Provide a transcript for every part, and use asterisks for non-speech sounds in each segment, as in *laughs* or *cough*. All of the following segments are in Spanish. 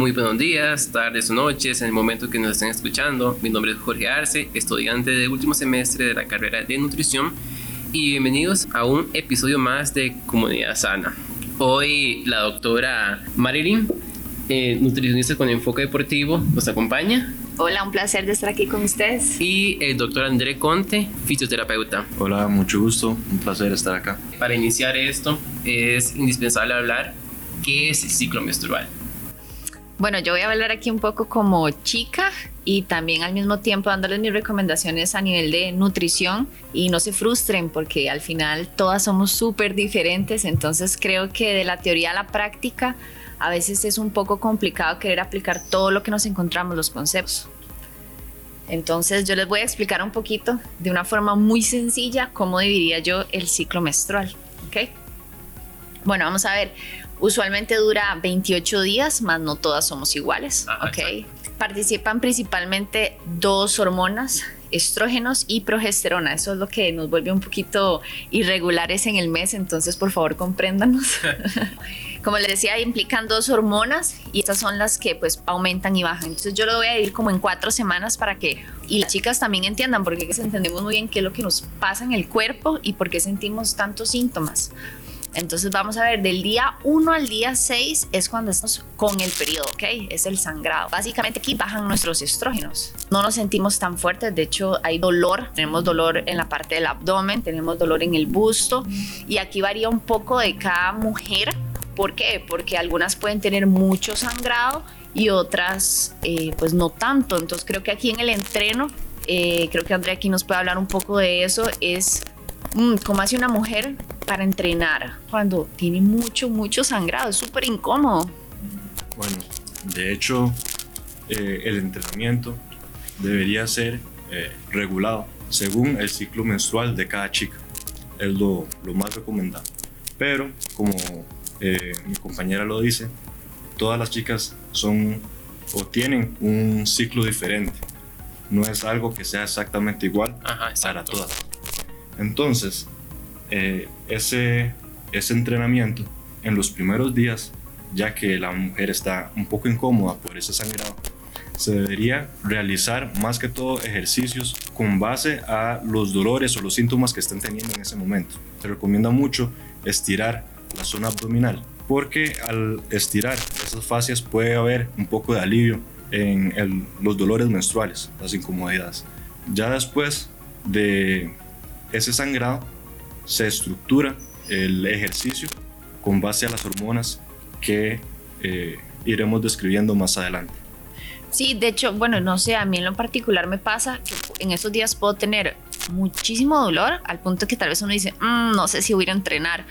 Muy buenos días, tardes o noches en el momento que nos estén escuchando. Mi nombre es Jorge Arce, estudiante de último semestre de la carrera de nutrición y bienvenidos a un episodio más de Comunidad Sana. Hoy la doctora Marilyn, eh, nutricionista con enfoque deportivo, nos acompaña. Hola, un placer de estar aquí con ustedes. Y el doctor André Conte, fisioterapeuta. Hola, mucho gusto, un placer estar acá. Para iniciar esto es indispensable hablar qué es el ciclo menstrual. Bueno, yo voy a hablar aquí un poco como chica y también al mismo tiempo dándoles mis recomendaciones a nivel de nutrición y no se frustren porque al final todas somos súper diferentes, entonces creo que de la teoría a la práctica a veces es un poco complicado querer aplicar todo lo que nos encontramos, los conceptos. Entonces yo les voy a explicar un poquito de una forma muy sencilla cómo dividiría yo el ciclo menstrual. ¿ok? Bueno, vamos a ver. Usualmente dura 28 días, más no todas somos iguales. ¿ok? Participan principalmente dos hormonas, estrógenos y progesterona. Eso es lo que nos vuelve un poquito irregulares en el mes, entonces por favor compréndanos. *laughs* como les decía, implican dos hormonas y estas son las que pues aumentan y bajan. Entonces yo lo voy a ir como en cuatro semanas para que y las chicas también entiendan porque entendemos muy bien qué es lo que nos pasa en el cuerpo y por qué sentimos tantos síntomas. Entonces vamos a ver, del día 1 al día 6 es cuando estamos con el periodo, ¿ok? Es el sangrado. Básicamente aquí bajan nuestros estrógenos. No nos sentimos tan fuertes, de hecho hay dolor, tenemos dolor en la parte del abdomen, tenemos dolor en el busto y aquí varía un poco de cada mujer. ¿Por qué? Porque algunas pueden tener mucho sangrado y otras eh, pues no tanto. Entonces creo que aquí en el entreno, eh, creo que Andrea aquí nos puede hablar un poco de eso, es cómo hace una mujer para entrenar cuando tiene mucho, mucho sangrado. Es súper incómodo. Bueno, de hecho, eh, el entrenamiento debería ser eh, regulado según el ciclo menstrual de cada chica. Es lo, lo más recomendado. Pero, como eh, mi compañera lo dice, todas las chicas son o tienen un ciclo diferente. No es algo que sea exactamente igual para todas. Entonces, eh, ese, ese entrenamiento en los primeros días, ya que la mujer está un poco incómoda por ese sangrado, se debería realizar más que todo ejercicios con base a los dolores o los síntomas que estén teniendo en ese momento. Se recomienda mucho estirar la zona abdominal, porque al estirar esas fascias puede haber un poco de alivio en los dolores menstruales, las incomodidades. Ya después de ese sangrado, se estructura el ejercicio con base a las hormonas que eh, iremos describiendo más adelante. Sí, de hecho, bueno, no sé, a mí en lo particular me pasa que en estos días puedo tener muchísimo dolor al punto que tal vez uno dice, mm, no sé si voy a entrenar,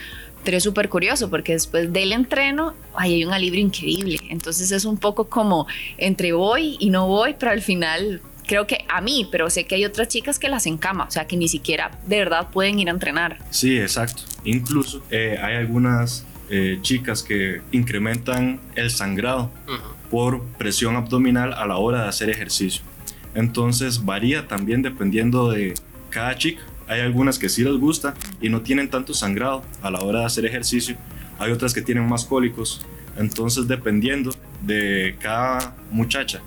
pero es súper curioso porque después del entreno hay un alivio increíble. Entonces es un poco como entre voy y no voy, pero al final creo que a mí, pero sé que hay otras chicas que las encama, o sea, que ni siquiera de verdad pueden ir a entrenar. Sí, exacto. Incluso eh, hay algunas eh, chicas que incrementan el sangrado por presión abdominal a la hora de hacer ejercicio. Entonces varía también dependiendo de cada chica. Hay algunas que sí les gusta y no tienen tanto sangrado a la hora de hacer ejercicio. Hay otras que tienen más cólicos. Entonces dependiendo de cada muchacha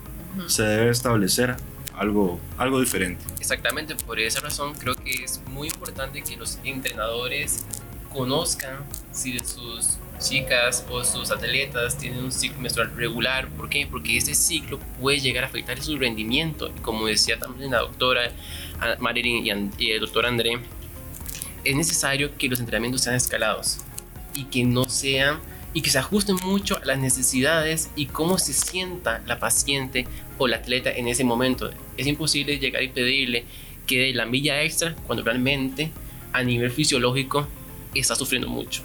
se debe establecer algo, algo diferente. Exactamente, por esa razón creo que es muy importante que los entrenadores conozcan si sus chicas o sus atletas tienen un ciclo menstrual regular. ¿Por qué? Porque ese ciclo puede llegar a afectar su rendimiento. Y como decía también la doctora Marilyn y el doctor André, es necesario que los entrenamientos sean escalados y que no sean y que se ajusten mucho a las necesidades y cómo se sienta la paciente o la atleta en ese momento. Es imposible llegar y pedirle que dé la milla extra cuando realmente a nivel fisiológico está sufriendo mucho.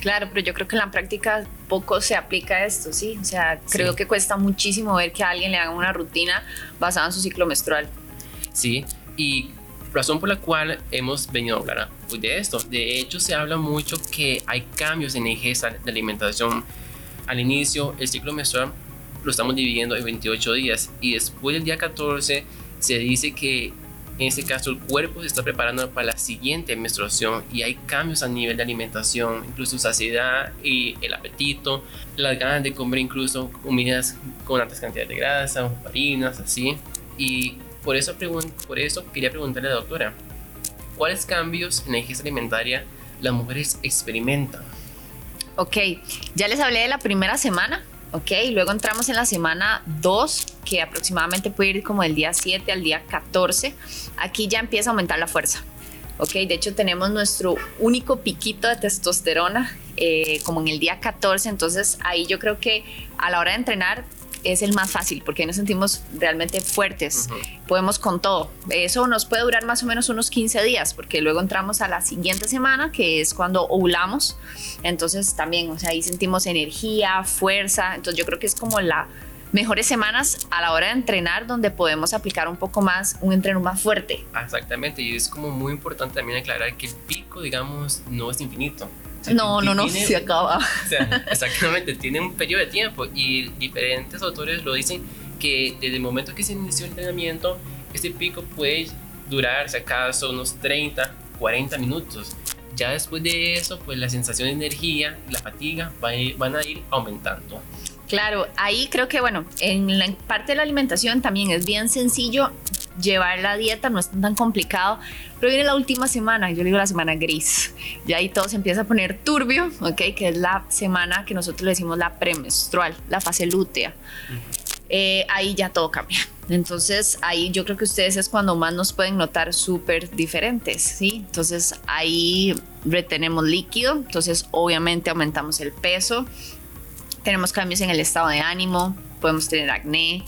Claro, pero yo creo que en la práctica poco se aplica esto, ¿sí? O sea, creo que cuesta muchísimo ver que a alguien le haga una rutina basada en su ciclo menstrual. Sí, y razón por la cual hemos venido a hablar de esto. De hecho, se habla mucho que hay cambios en la ingesta de alimentación. Al inicio, el ciclo menstrual lo estamos dividiendo en 28 días y después del día 14 se dice que en este caso el cuerpo se está preparando para la siguiente menstruación y hay cambios a nivel de alimentación, incluso saciedad y el apetito, las ganas de comer incluso comidas con altas cantidades de grasa, harinas, así. Y por eso, quería preguntarle a la doctora, ¿cuáles cambios en la ingesta alimentaria las mujeres experimentan? Ok, ya les hablé de la primera semana, ok, luego entramos en la semana 2, que aproximadamente puede ir como del día 7 al día 14. Aquí ya empieza a aumentar la fuerza. Ok, de hecho tenemos nuestro único piquito de testosterona eh, como en el día 14, entonces ahí yo creo que a la hora de entrenar es el más fácil porque nos sentimos realmente fuertes, podemos con todo. Eso nos puede durar más o menos unos 15 días porque luego entramos a la siguiente semana que es cuando ovulamos, entonces también, o sea, ahí sentimos energía, fuerza, entonces yo creo que es como la mejores semanas a la hora de entrenar donde podemos aplicar un poco más, un entreno más fuerte. Exactamente, y es como muy importante también aclarar que el pico, digamos, no es infinito no, no, no, se acaba. O sea, *laughs* exactamente, tiene un periodo de tiempo y diferentes autores lo dicen que desde el momento que se inició el entrenamiento, este pico puede durar, si acaso, unos 30, 40 minutos. Ya después de eso, pues la sensación de energía la fatiga van a ir aumentando. Claro, ahí creo que, bueno, en la parte de la alimentación también es bien sencillo llevar la dieta, no es tan complicado, pero viene la última semana, yo le digo la semana gris, y ahí todo se empieza a poner turbio, ¿ok? Que es la semana que nosotros le decimos la premenstrual, la fase lútea. Eh, ahí ya todo cambia. Entonces ahí yo creo que ustedes es cuando más nos pueden notar súper diferentes, ¿sí? Entonces ahí retenemos líquido, entonces obviamente aumentamos el peso, tenemos cambios en el estado de ánimo, podemos tener acné,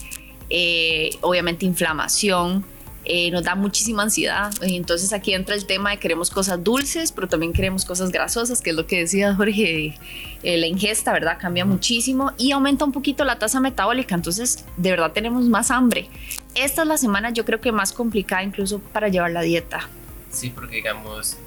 eh, obviamente inflamación, eh, nos da muchísima ansiedad. Entonces aquí entra el tema de queremos cosas dulces, pero también queremos cosas grasosas, que es lo que decía *laughs* Jorge, eh, la ingesta, ¿verdad? Cambia muchísimo y aumenta un poquito la tasa metabólica. Entonces, de verdad tenemos más hambre. Esta es la semana yo creo que más complicada incluso para llevar la dieta. Sí, porque digamos,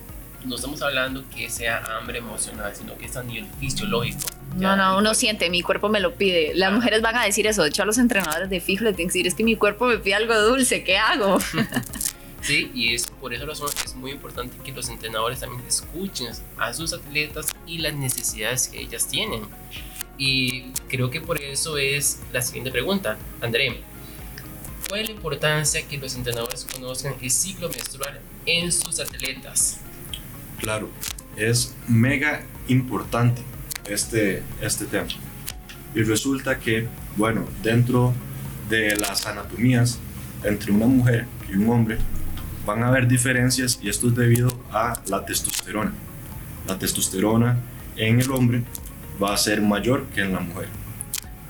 no estamos hablando que sea hambre emocional, sino que es a nivel fisiológico. No, no, uno siente, mi cuerpo me lo pide. Las ah. mujeres van a decir eso. De hecho, a los entrenadores de fijo les tienen que decir, es que mi cuerpo me pide algo dulce, ¿qué hago? *laughs* Sí, y es por esa razón es muy importante que los entrenadores también escuchen a sus atletas y las necesidades que ellas tienen. Y creo que por eso es la siguiente pregunta, André. ¿Cuál es la importancia que los entrenadores conozcan el ciclo menstrual en sus atletas? Claro, es mega importante este, este tema. Y resulta que, bueno, dentro de las anatomías entre una mujer y un hombre van a haber diferencias y esto es debido a la testosterona. La testosterona en el hombre va a ser mayor que en la mujer.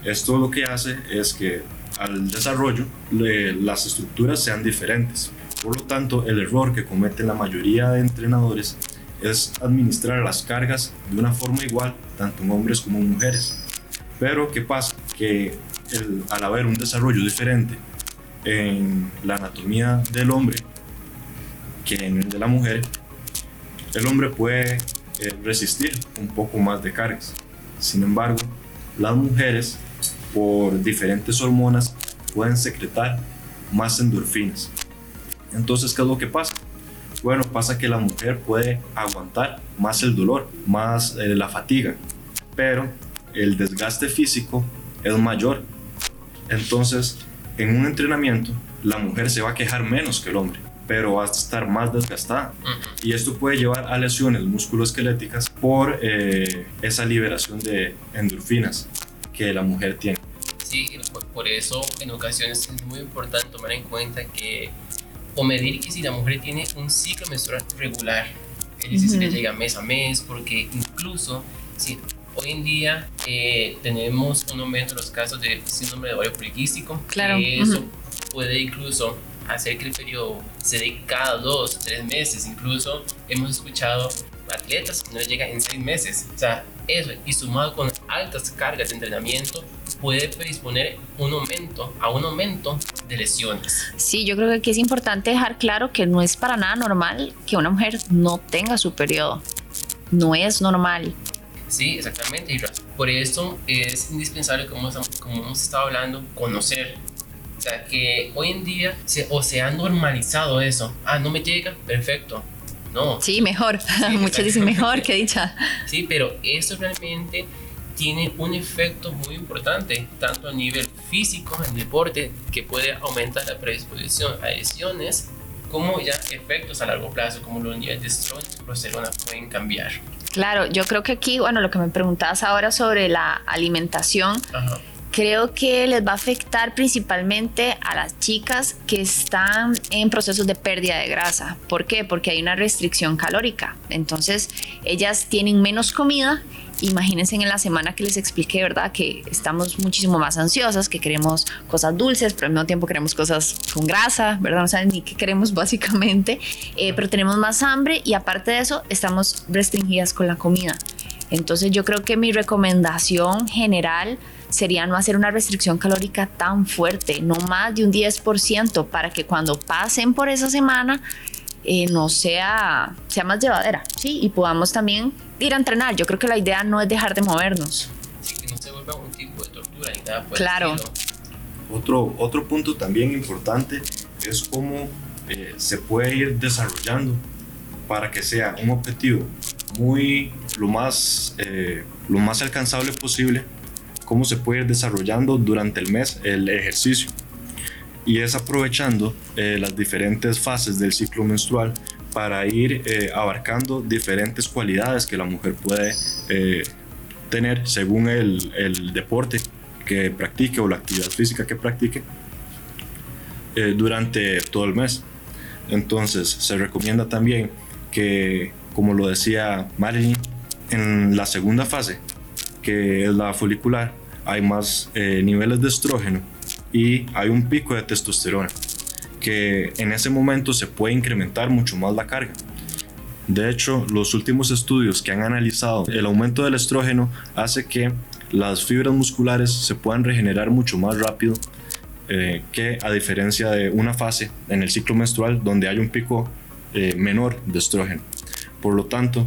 Esto lo que hace es que al desarrollo las estructuras sean diferentes. Por lo tanto, el error que cometen la mayoría de entrenadores es administrar las cargas de una forma igual, tanto en hombres como en mujeres. Pero ¿qué pasa? Que al haber un desarrollo diferente en la anatomía del hombre que en el de la mujer, el hombre puede eh, resistir un poco más de cargas. Sin embargo, las mujeres, por diferentes hormonas, pueden secretar más endorfinas. Entonces, ¿qué es lo que pasa? Bueno, pasa que la mujer puede aguantar más el dolor, más eh, la fatiga, pero el desgaste físico es mayor. Entonces, en un entrenamiento, la mujer se va a quejar menos que el hombre, pero va a estar más desgastada. Y esto puede llevar a lesiones musculoesqueléticas por eh, esa liberación de endorfinas que la mujer tiene. Sí, por eso en ocasiones es muy importante tomar en cuenta que o medir que si la mujer tiene un ciclo menstrual regular, es decir, si le llega mes a mes, porque incluso si hoy en día eh, tenemos un aumento en los casos de síndrome de ovario poliquístico, claro. que eso puede incluso hacer que el periodo se dé cada dos, tres meses, incluso hemos escuchado atletas que no les llega en seis meses, o sea, eso y sumado con altas cargas de entrenamiento puede predisponer un aumento, a un aumento de lesiones. Sí, yo creo que aquí es importante dejar claro que no es para nada normal que una mujer no tenga su periodo. No es normal. Sí, exactamente. Por eso es indispensable, como, como hemos estado hablando, conocer sea, que hoy en día se, o se ha normalizado eso. Ah, no me llega, perfecto. No. Sí, mejor. *laughs* Muchos dicen mejor, que dicha. Sí, pero eso realmente tiene un efecto muy importante, tanto a nivel físico, en deporte, que puede aumentar la predisposición a lesiones, como ya efectos a largo plazo, como los niveles de y progesterona pueden cambiar. Claro, yo creo que aquí, bueno, lo que me preguntabas ahora sobre la alimentación, Ajá. Creo que les va a afectar principalmente a las chicas que están en procesos de pérdida de grasa. ¿Por qué? Porque hay una restricción calórica. Entonces, ellas tienen menos comida. Imagínense en la semana que les expliqué, ¿verdad? Que estamos muchísimo más ansiosas, que queremos cosas dulces, pero al mismo tiempo queremos cosas con grasa, ¿verdad? No saben ni qué queremos *laughs* básicamente, eh, pero tenemos más hambre y aparte de eso, estamos restringidas con la comida. Entonces, yo creo que mi recomendación general sería no hacer una restricción calórica tan fuerte, no más de un 10%, para que cuando pasen por esa semana eh, no sea, sea más llevadera, ¿sí? Y podamos también ir a entrenar. Yo creo que la idea no es dejar de movernos. Así que no se vuelva un tipo de tortura ni nada por el Claro. Otro, otro punto también importante es cómo eh, se puede ir desarrollando para que sea un objetivo muy lo más, eh, lo más alcanzable posible, cómo se puede ir desarrollando durante el mes el ejercicio. Y es aprovechando eh, las diferentes fases del ciclo menstrual para ir eh, abarcando diferentes cualidades que la mujer puede eh, tener según el, el deporte que practique o la actividad física que practique durante todo el mes. Entonces se recomienda también que, como lo decía Marilyn, en la segunda fase, que es la folicular, hay más eh, niveles de estrógeno y hay un pico de testosterona, que en ese momento se puede incrementar mucho más la carga. De hecho, los últimos estudios que han analizado el aumento del estrógeno hace que las fibras musculares se puedan regenerar mucho más rápido eh, que a diferencia de una fase en el ciclo menstrual donde hay un pico eh, menor de estrógeno. Por lo tanto,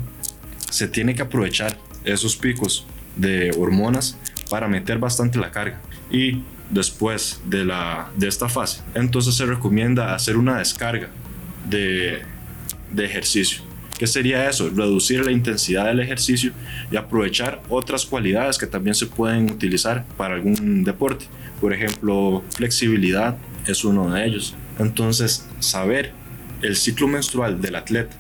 se tiene que aprovechar esos picos de hormonas para meter bastante la carga. Y después de, la, de esta fase, entonces se recomienda hacer una descarga de, de ejercicio. ¿Qué sería eso? Reducir la intensidad del ejercicio y aprovechar otras cualidades que también se pueden utilizar para algún deporte. Por ejemplo, flexibilidad es uno de ellos. Entonces, saber el ciclo menstrual del atleta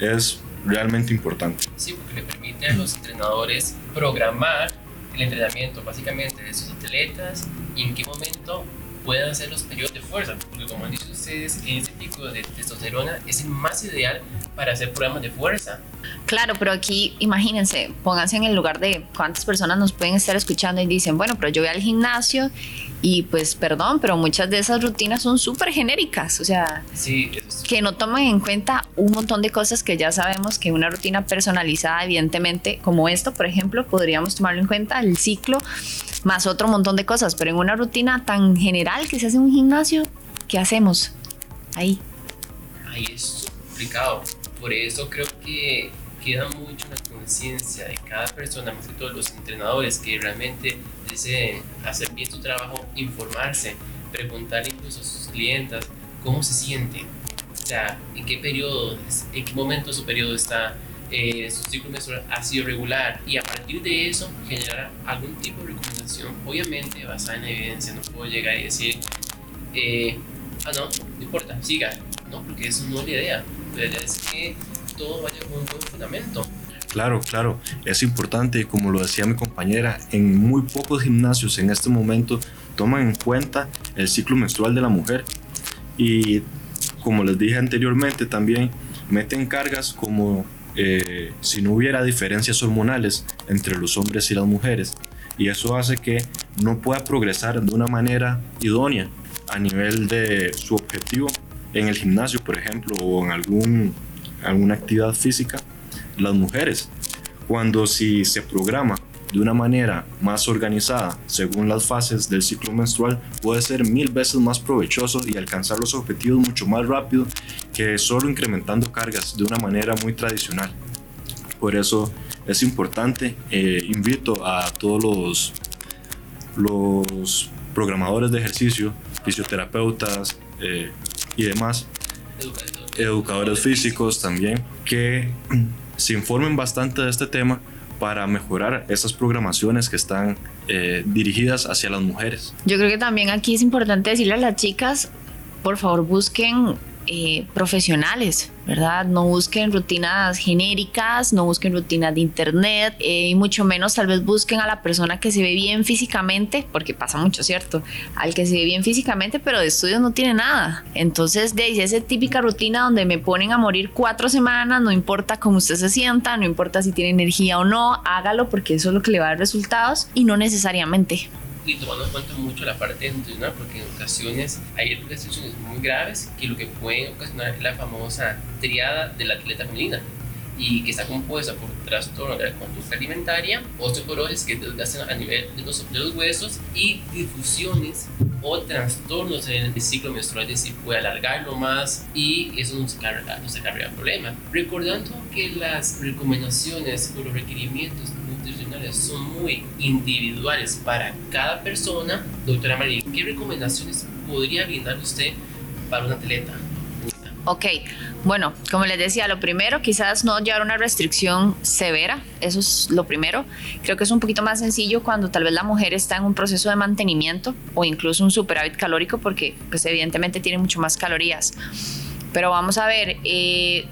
es realmente importante. Sí, porque le permite a los entrenadores programar el entrenamiento básicamente de sus atletas y en qué momento pueden hacer los periodos de fuerza. Porque como han dicho ustedes, ese pico de testosterona es el más ideal para hacer programas de fuerza. Claro, pero aquí imagínense, pónganse en el lugar de cuántas personas nos pueden estar escuchando y dicen, bueno, pero yo voy al gimnasio y pues perdón, pero muchas de esas rutinas son súper genéricas, o sea, Sí, que no toman en cuenta un montón de cosas que ya sabemos que una rutina personalizada, evidentemente, como esto, por ejemplo, podríamos tomarlo en cuenta, el ciclo, más otro montón de cosas, pero en una rutina tan general que se hace en un gimnasio, ¿qué hacemos? Ahí. ahí es complicado. Por eso creo que queda mucho la conciencia de cada persona, más que todos los entrenadores, que realmente deseen hacer bien su trabajo, informarse, preguntar incluso a sus clientas cómo se sienten, o sea, en qué periodo, en qué momento su periodo está, eh, su ciclo menstrual ha sido regular. Y a partir de eso generar algún tipo de recomendación, obviamente basada en evidencia, no puedo llegar y decir, eh, ah no, no importa, siga, no, porque eso no es la idea, la idea es que todo vaya con un buen fundamento. Claro, claro, es importante como lo decía mi compañera, en muy pocos gimnasios en este momento toman en cuenta el ciclo menstrual de la mujer. Y como les dije anteriormente también meten cargas como eh, si no hubiera diferencias hormonales entre los hombres y las mujeres y eso hace que no pueda progresar de una manera idónea a nivel de su objetivo en el gimnasio, por ejemplo, o en algún, alguna actividad física, las mujeres. Cuando si se programa de una manera más organizada, según las fases del ciclo menstrual, puede ser mil veces más provechoso y alcanzar los objetivos mucho más rápido que solo incrementando cargas de una manera muy tradicional. Por eso es importante, eh, invito a todos los, los programadores de ejercicio fisioterapeutas eh, y demás, educadores físicos también, que *clears throat* se informen bastante de este tema para mejorar esas programaciones que están eh, dirigidas hacia las mujeres. Yo creo que también aquí es importante decirle a las chicas, por favor busquen eh, profesionales, ¿verdad? No busquen rutinas genéricas, no busquen rutinas de internet eh, y mucho menos tal vez busquen a la persona que se ve bien físicamente, porque pasa mucho, ¿cierto? Al que se ve bien físicamente, pero de estudios no tiene nada. Entonces, de esa típica rutina donde me ponen a morir cuatro semanas, no importa cómo usted se sienta, no importa si tiene energía o no, hágalo porque eso es lo que le va a dar resultados y no necesariamente y tomando en cuenta mucho la parte nutricional, porque en ocasiones hay restricciones muy graves que lo que pueden ocasionar es la famosa triada de la atleta femenina y que está compuesta por trastorno de la conducta alimentaria, osteoporosis que desgastan a nivel de los, de los huesos y difusiones o trastornos en el ciclo menstrual, es decir, puede alargarlo más y eso no se carga, no se carga el problema. Recordando que las recomendaciones o los requerimientos nutricionales son muy individuales para cada persona, doctora María, ¿qué recomendaciones podría brindar usted para un atleta? Ok, bueno, como les decía, lo primero, quizás no llevar una restricción severa, eso es lo primero. Creo que es un poquito más sencillo cuando tal vez la mujer está en un proceso de mantenimiento o incluso un superávit calórico, porque pues evidentemente tiene mucho más calorías. Pero vamos a ver, eh,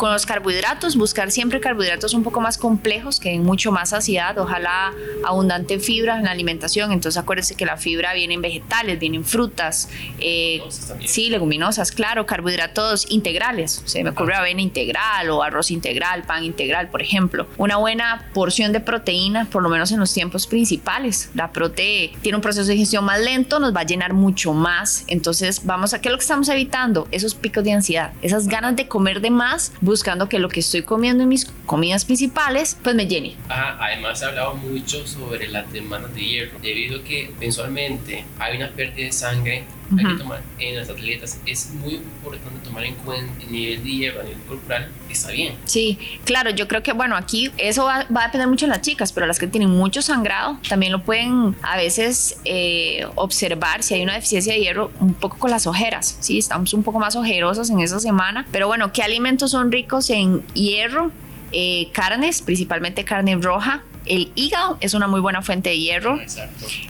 con los carbohidratos, buscar siempre carbohidratos un poco más complejos, que den mucho más saciedad, ojalá abundante fibra en la alimentación. Entonces acuérdense que la fibra viene en vegetales, viene en frutas, eh, sí, leguminosas, claro, carbohidratos integrales. Se me ocurre avena integral o arroz integral, pan integral, por ejemplo. Una buena porción de proteína, por lo menos en los tiempos principales. La prote tiene un proceso de digestión más lento, nos va a llenar mucho más. Entonces vamos a, ¿qué es lo que estamos evitando? Esos picos de ansiedad, esas ganas de comer de más buscando que lo que estoy comiendo en mis comidas principales pues me llene. además he hablado mucho sobre las demandas de hierro, debido a que mensualmente hay una pérdida de sangre hay que tomar en las atletas. Es muy importante tomar en cuenta el nivel de hierro a nivel corporal, está bien. Sí, claro, yo creo que, bueno, aquí eso va, a depender mucho de las chicas, pero las que tienen mucho sangrado también lo pueden a veces eh, observar si hay una deficiencia de hierro un poco con las ojeras. Sí, estamos un poco más ojerosas en esa semana, pero bueno, ¿qué alimentos son ricos en hierro? Eh, carnes, principalmente carne roja, el hígado es una muy buena fuente de hierro.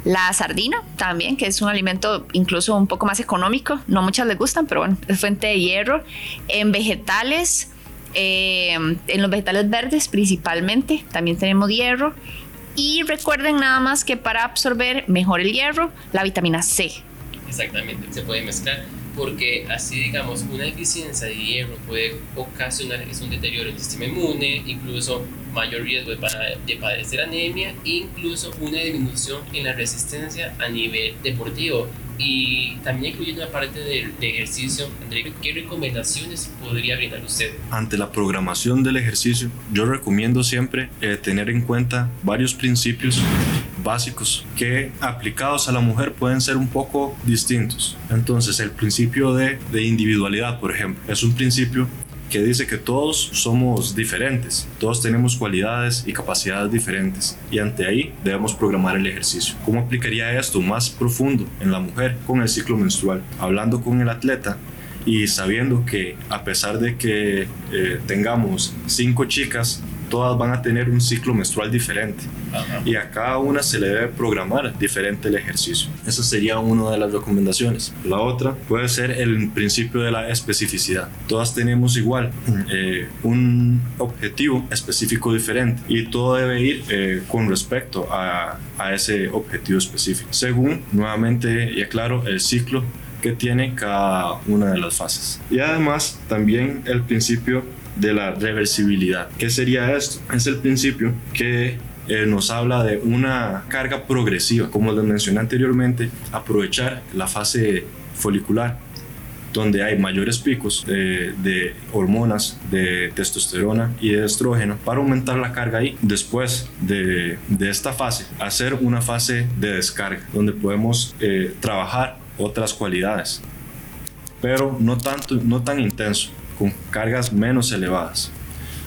La sardina también, que es un alimento incluso un poco más económico. No muchas les gustan, pero bueno, es fuente de hierro. En vegetales, eh, en los vegetales verdes principalmente, también tenemos hierro. Y recuerden nada más que para absorber mejor el hierro, la vitamina C. Exactamente, se puede mezclar porque así digamos una deficiencia de hierro puede ocasionar es un deterioro en el sistema inmune, incluso mayor riesgo de, padecer anemia incluso una disminución en la resistencia a nivel deportivo. Y también incluyendo la parte del de ejercicio, André, ¿qué recomendaciones podría brindar usted? Ante la programación del ejercicio, yo recomiendo siempre eh, tener en cuenta varios principios básicos que aplicados a la mujer pueden ser un poco distintos. Entonces, el principio de, de individualidad, por ejemplo, es un principio que dice que todos somos diferentes, todos tenemos cualidades y capacidades diferentes y ante ahí debemos programar el ejercicio. ¿Cómo aplicaría esto más profundo en la mujer con el ciclo menstrual? Hablando con el atleta y sabiendo que a pesar de que eh, tengamos cinco chicas todas van a tener un ciclo menstrual diferente y a cada una se le debe programar diferente el ejercicio. Esa sería una de las recomendaciones. La otra puede ser el principio de la especificidad. Todas tenemos igual eh, un objetivo específico diferente y todo debe ir eh, con respecto a, a ese objetivo específico, según nuevamente y aclaro el ciclo que tiene cada una de las fases. Y además también el principio de la reversibilidad. ¿Qué sería esto? Es el principio que eh, nos habla de una carga progresiva, como les mencioné anteriormente, aprovechar la fase folicular donde hay mayores picos de, hormonas, de testosterona y de estrógeno, para aumentar la carga ahí. Después de, esta fase, hacer una fase de descarga, donde podemos eh, trabajar otras cualidades, pero no, tanto, no tan intenso con cargas menos elevadas.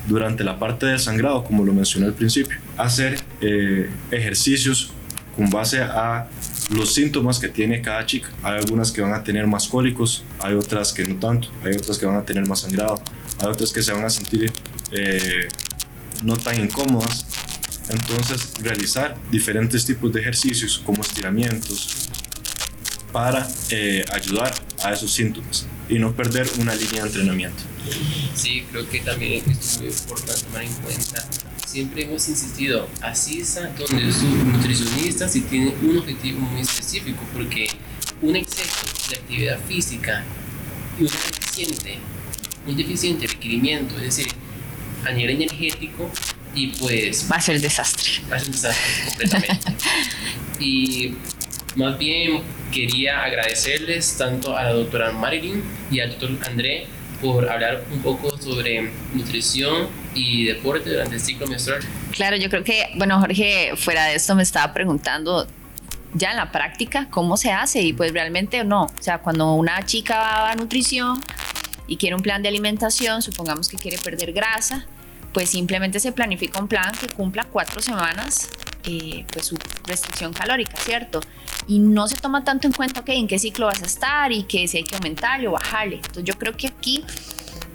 Durante la parte del sangrado, como lo mencioné al principio, hacer eh, ejercicios con base a los síntomas que tiene cada chica. Hay algunas que van a tener más cólicos, hay otras que no tanto, hay otras que van a tener más sangrado, hay otras que se van a sentir eh, no tan incómodas. Entonces, realizar diferentes tipos de ejercicios como estiramientos para eh, ayudar a esos síntomas y no perder una línea de entrenamiento. Sí, creo que también es muy importante tomar en cuenta siempre hemos insistido, asista donde su nutricionista si tiene un objetivo muy específico, porque un exceso de actividad física y un deficiente, un deficiente requerimiento, es decir, a nivel energético, y pues... Va a ser desastre. Va a ser desastre completamente. *laughs* y más bien quería agradecerles tanto a la doctora Marilyn y al doctor André por hablar un poco sobre nutrición y deporte durante el ciclo menstrual. Claro, yo creo que, bueno, Jorge, fuera de esto me estaba preguntando ya en la práctica cómo se hace y pues realmente no. O sea, cuando una chica va a nutrición y quiere un plan de alimentación, supongamos que quiere perder grasa, pues simplemente se planifica un plan que cumpla cuatro semanas eh, pues su restricción calórica, ¿cierto? Y no se toma tanto en cuenta, ok, en qué ciclo vas a estar y que si hay que aumentarle o bajarle. Entonces yo creo que aquí,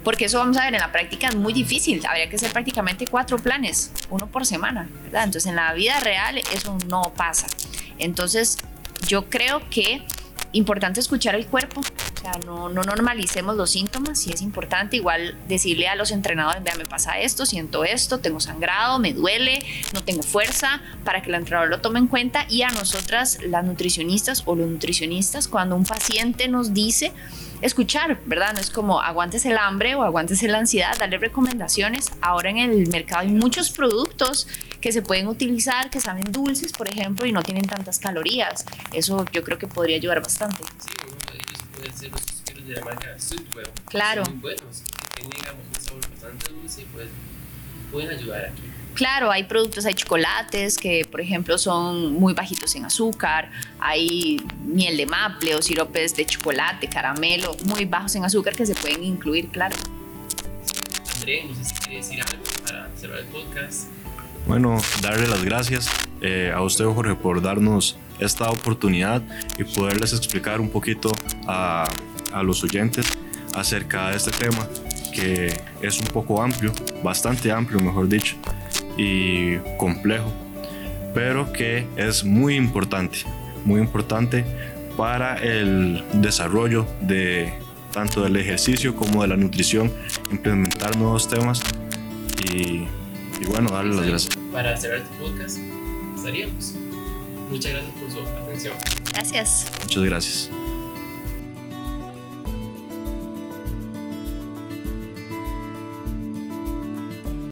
porque eso vamos a ver en la práctica es muy difícil, habría que hacer prácticamente cuatro planes, uno por semana, ¿verdad? Entonces en la vida real eso no pasa. Entonces yo creo que importante escuchar el cuerpo, o sea, no, no normalicemos los síntomas, si es importante igual decirle a los entrenadores, vea, me pasa esto, siento esto, tengo sangrado, me duele, no tengo fuerza, para que el entrenador lo tome en cuenta y a nosotras, las nutricionistas o los nutricionistas, cuando un paciente nos dice, escuchar, ¿verdad? No es como aguantes el hambre o aguantes la ansiedad, darle recomendaciones. Ahora en el mercado hay muchos productos que se pueden utilizar, que saben dulces, por ejemplo, y no tienen tantas calorías. Eso yo creo que podría ayudar bastante. Sí, los suspiros de la marca Sweetwell. Claro. Son muy buenos, que tienen digamos, un sabor bastante dulce y pues pueden ayudar aquí. Claro, hay productos, hay chocolates que, por ejemplo, son muy bajitos en azúcar, hay miel de maple o siropes de chocolate, caramelo, muy bajos en azúcar que se pueden incluir, claro. André, no sé si quiere decir algo para cerrar el podcast. Bueno, darle las gracias eh, a usted, Jorge, por darnos esta oportunidad y poderles explicar un poquito a, a los oyentes acerca de este tema que es un poco amplio, bastante amplio, mejor dicho y complejo, pero que es muy importante, muy importante para el desarrollo de tanto del ejercicio como de la nutrición, implementar nuevos temas y, y bueno, darle las gracias. Para cerrar este podcast, estaríamos. Muchas gracias por su atención. Gracias. Muchas gracias.